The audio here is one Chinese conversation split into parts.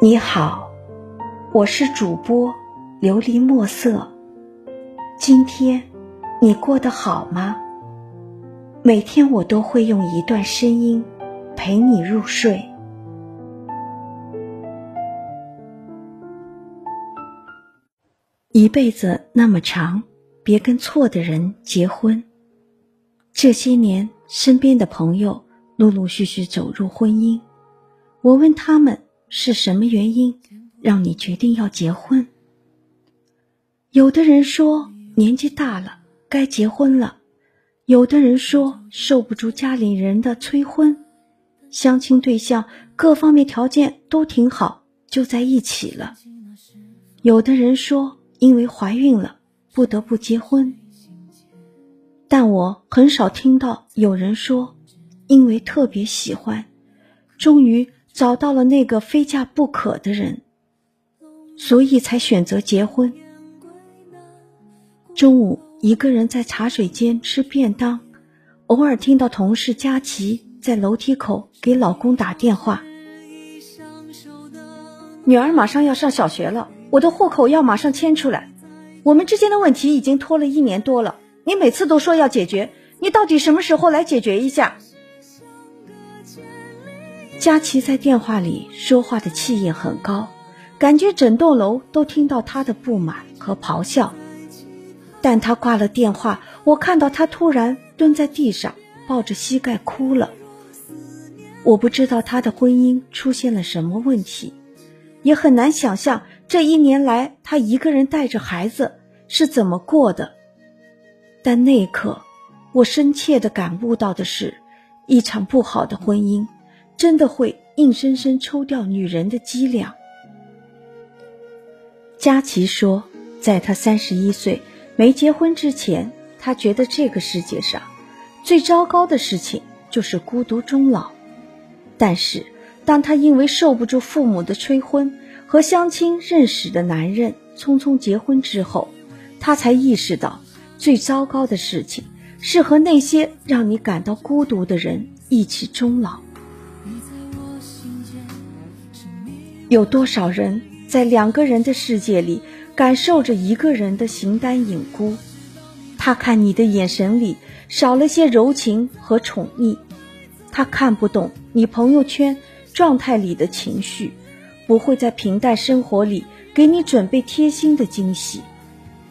你好，我是主播琉璃墨色。今天你过得好吗？每天我都会用一段声音陪你入睡。一辈子那么长，别跟错的人结婚。这些年，身边的朋友陆陆续续走入婚姻，我问他们。是什么原因让你决定要结婚？有的人说年纪大了该结婚了，有的人说受不住家里人的催婚，相亲对象各方面条件都挺好，就在一起了。有的人说因为怀孕了不得不结婚，但我很少听到有人说因为特别喜欢，终于。找到了那个非嫁不可的人，所以才选择结婚。中午一个人在茶水间吃便当，偶尔听到同事佳琪在楼梯口给老公打电话：“女儿马上要上小学了，我的户口要马上迁出来。我们之间的问题已经拖了一年多了，你每次都说要解决，你到底什么时候来解决一下？”佳琪在电话里说话的气焰很高，感觉整栋楼都听到她的不满和咆哮。但她挂了电话，我看到她突然蹲在地上，抱着膝盖哭了。我不知道她的婚姻出现了什么问题，也很难想象这一年来她一个人带着孩子是怎么过的。但那一刻，我深切地感悟到的是，一场不好的婚姻。真的会硬生生抽掉女人的脊梁。佳琪说，在她三十一岁没结婚之前，她觉得这个世界上最糟糕的事情就是孤独终老。但是，当她因为受不住父母的催婚和相亲认识的男人匆匆结婚之后，她才意识到，最糟糕的事情是和那些让你感到孤独的人一起终老。有多少人在两个人的世界里感受着一个人的形单影孤？他看你的眼神里少了些柔情和宠溺，他看不懂你朋友圈状态里的情绪，不会在平淡生活里给你准备贴心的惊喜。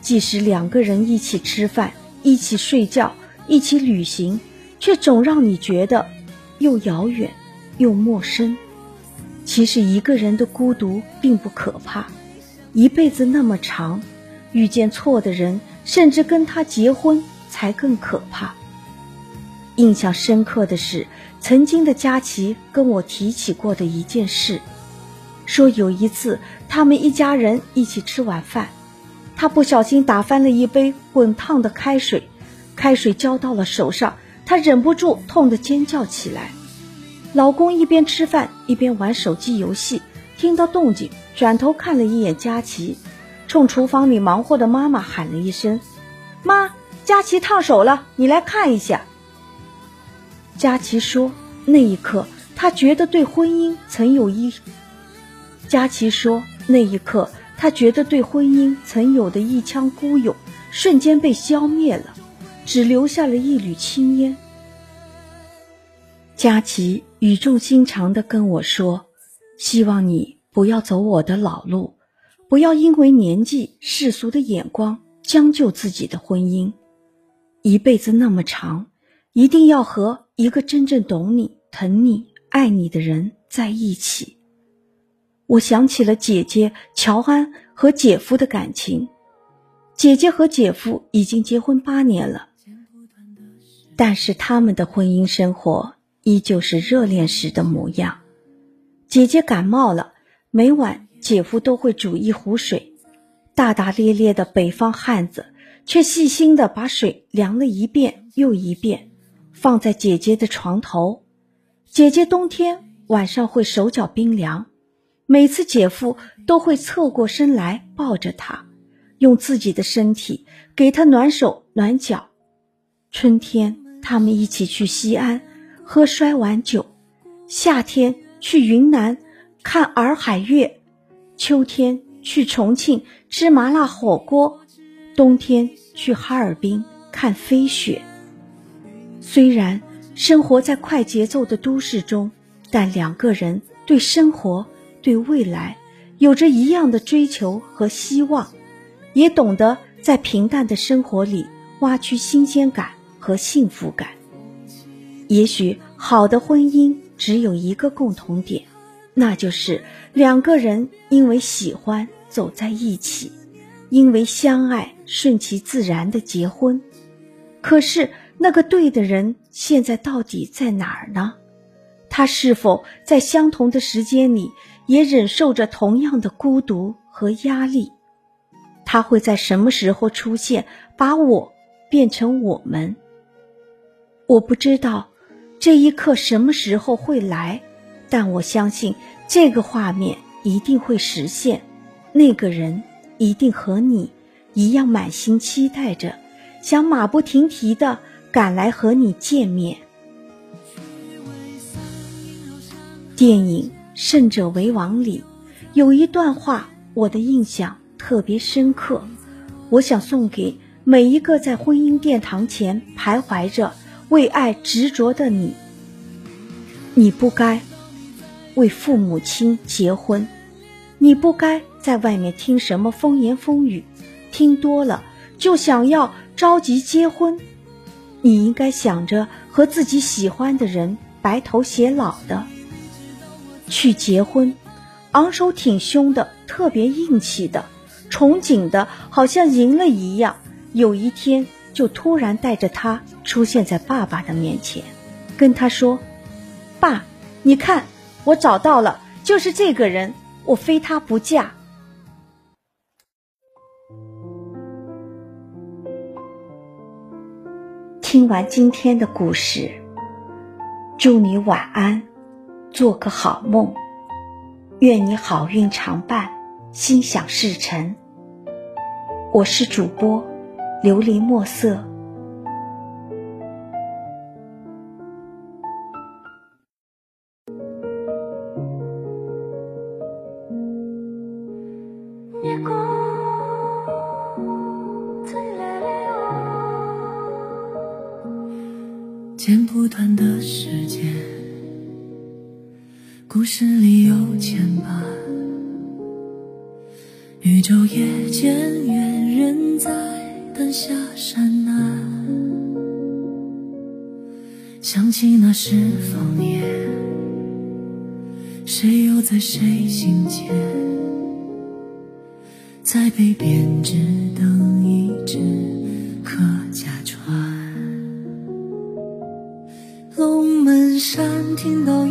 即使两个人一起吃饭、一起睡觉、一起旅行，却总让你觉得又遥远又陌生。其实一个人的孤独并不可怕，一辈子那么长，遇见错的人，甚至跟他结婚才更可怕。印象深刻的是，曾经的佳琪跟我提起过的一件事，说有一次他们一家人一起吃晚饭，他不小心打翻了一杯滚烫的开水，开水浇到了手上，他忍不住痛得尖叫起来。老公一边吃饭一边玩手机游戏，听到动静，转头看了一眼佳琪，冲厨房里忙活的妈妈喊了一声：“妈，佳琪烫手了，你来看一下。”佳琪说：“那一刻，她觉得对婚姻曾有一……佳琪说，那一刻，他觉得对婚姻曾有的一腔孤勇，瞬间被消灭了，只留下了一缕青烟。”佳琪语重心长地跟我说：“希望你不要走我的老路，不要因为年纪、世俗的眼光将就自己的婚姻。一辈子那么长，一定要和一个真正懂你、疼你、爱你的人在一起。”我想起了姐姐乔安和姐夫的感情。姐姐和姐夫已经结婚八年了，但是他们的婚姻生活。依旧是热恋时的模样。姐姐感冒了，每晚姐夫都会煮一壶水。大大咧咧的北方汉子，却细心的把水量了一遍又一遍，放在姐姐的床头。姐姐冬天晚上会手脚冰凉，每次姐夫都会侧过身来抱着她，用自己的身体给她暖手暖脚。春天，他们一起去西安。喝摔碗酒，夏天去云南看洱海月，秋天去重庆吃麻辣火锅，冬天去哈尔滨看飞雪。虽然生活在快节奏的都市中，但两个人对生活、对未来有着一样的追求和希望，也懂得在平淡的生活里挖掘新鲜感和幸福感。也许好的婚姻只有一个共同点，那就是两个人因为喜欢走在一起，因为相爱顺其自然的结婚。可是那个对的人现在到底在哪儿呢？他是否在相同的时间里也忍受着同样的孤独和压力？他会在什么时候出现，把我变成我们？我不知道。这一刻什么时候会来？但我相信这个画面一定会实现。那个人一定和你一样满心期待着，想马不停蹄的赶来和你见面。电影《胜者为王》里有一段话，我的印象特别深刻。我想送给每一个在婚姻殿堂前徘徊着。为爱执着的你，你不该为父母亲结婚，你不该在外面听什么风言风语，听多了就想要着急结婚。你应该想着和自己喜欢的人白头偕老的去结婚，昂首挺胸的，特别硬气的，憧憬的，好像赢了一样。有一天。就突然带着他出现在爸爸的面前，跟他说：“爸，你看，我找到了，就是这个人，我非他不嫁。”听完今天的故事，祝你晚安，做个好梦，愿你好运常伴，心想事成。我是主播。琉璃墨色。故事里有牵绊，宇宙也渐远，人在。灯下山南，想起那时方言，谁又在谁心间？在北边只等一只客家船。龙门山听到